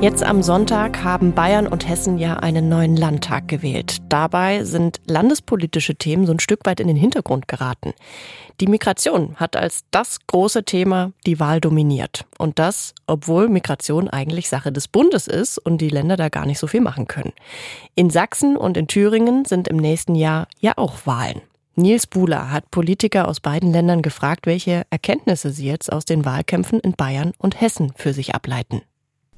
Jetzt am Sonntag haben Bayern und Hessen ja einen neuen Landtag gewählt. Dabei sind landespolitische Themen so ein Stück weit in den Hintergrund geraten. Die Migration hat als das große Thema die Wahl dominiert. Und das, obwohl Migration eigentlich Sache des Bundes ist und die Länder da gar nicht so viel machen können. In Sachsen und in Thüringen sind im nächsten Jahr ja auch Wahlen. Nils Buhler hat Politiker aus beiden Ländern gefragt, welche Erkenntnisse sie jetzt aus den Wahlkämpfen in Bayern und Hessen für sich ableiten.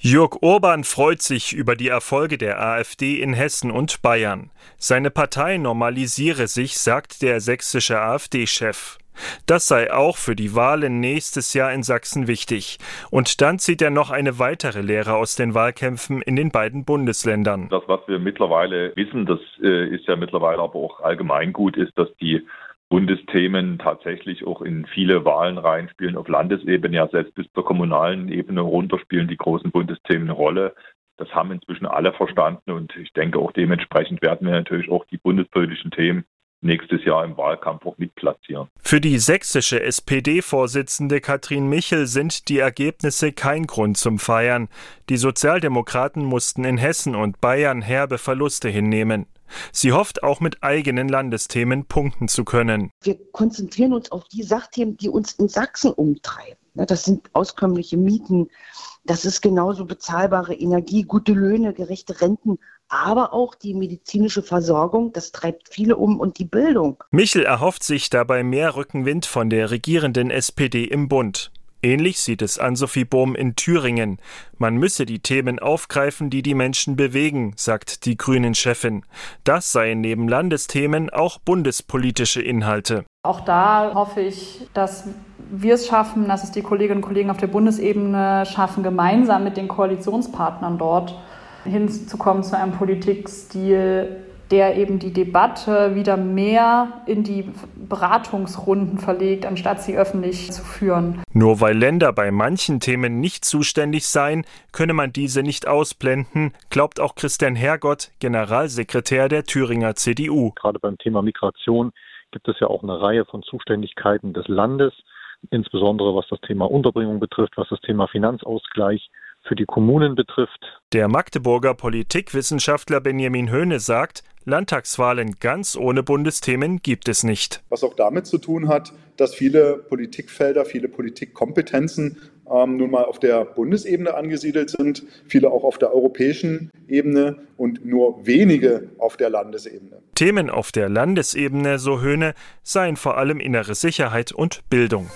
Jörg Urban freut sich über die Erfolge der AfD in Hessen und Bayern. Seine Partei normalisiere sich, sagt der sächsische AfD-Chef. Das sei auch für die Wahlen nächstes Jahr in Sachsen wichtig. Und dann zieht er noch eine weitere Lehre aus den Wahlkämpfen in den beiden Bundesländern. Das, was wir mittlerweile wissen, das äh, ist ja mittlerweile aber auch allgemeingut, ist, dass die Bundesthemen tatsächlich auch in viele Wahlen reinspielen, auf Landesebene, ja selbst bis zur kommunalen Ebene runter spielen die großen Bundesthemen eine Rolle. Das haben inzwischen alle verstanden und ich denke auch dementsprechend werden wir natürlich auch die bundespolitischen Themen nächstes Jahr im Wahlkampf auch mitplatzieren. Für die sächsische SPD-Vorsitzende Katrin Michel sind die Ergebnisse kein Grund zum Feiern. Die Sozialdemokraten mussten in Hessen und Bayern herbe Verluste hinnehmen. Sie hofft auch mit eigenen Landesthemen punkten zu können. Wir konzentrieren uns auf die Sachthemen, die uns in Sachsen umtreiben. Das sind auskömmliche Mieten, das ist genauso bezahlbare Energie, gute Löhne, gerechte Renten, aber auch die medizinische Versorgung, das treibt viele um und die Bildung. Michel erhofft sich dabei mehr Rückenwind von der regierenden SPD im Bund. Ähnlich sieht es Ann-Sophie Bohm in Thüringen. Man müsse die Themen aufgreifen, die die Menschen bewegen, sagt die Grünen-Chefin. Das seien neben Landesthemen auch bundespolitische Inhalte. Auch da hoffe ich, dass wir es schaffen, dass es die Kolleginnen und Kollegen auf der Bundesebene schaffen, gemeinsam mit den Koalitionspartnern dort hinzukommen zu einem Politikstil, der eben die Debatte wieder mehr in die Beratungsrunden verlegt, anstatt sie öffentlich zu führen. Nur weil Länder bei manchen Themen nicht zuständig seien, könne man diese nicht ausblenden, glaubt auch Christian Hergott, Generalsekretär der Thüringer CDU. Gerade beim Thema Migration gibt es ja auch eine Reihe von Zuständigkeiten des Landes, insbesondere was das Thema Unterbringung betrifft, was das Thema Finanzausgleich für die Kommunen betrifft. Der Magdeburger Politikwissenschaftler Benjamin Höhne sagt, Landtagswahlen ganz ohne Bundesthemen gibt es nicht. Was auch damit zu tun hat, dass viele Politikfelder, viele Politikkompetenzen ähm, nun mal auf der Bundesebene angesiedelt sind, viele auch auf der europäischen Ebene und nur wenige auf der Landesebene. Themen auf der Landesebene, so Höhne, seien vor allem innere Sicherheit und Bildung.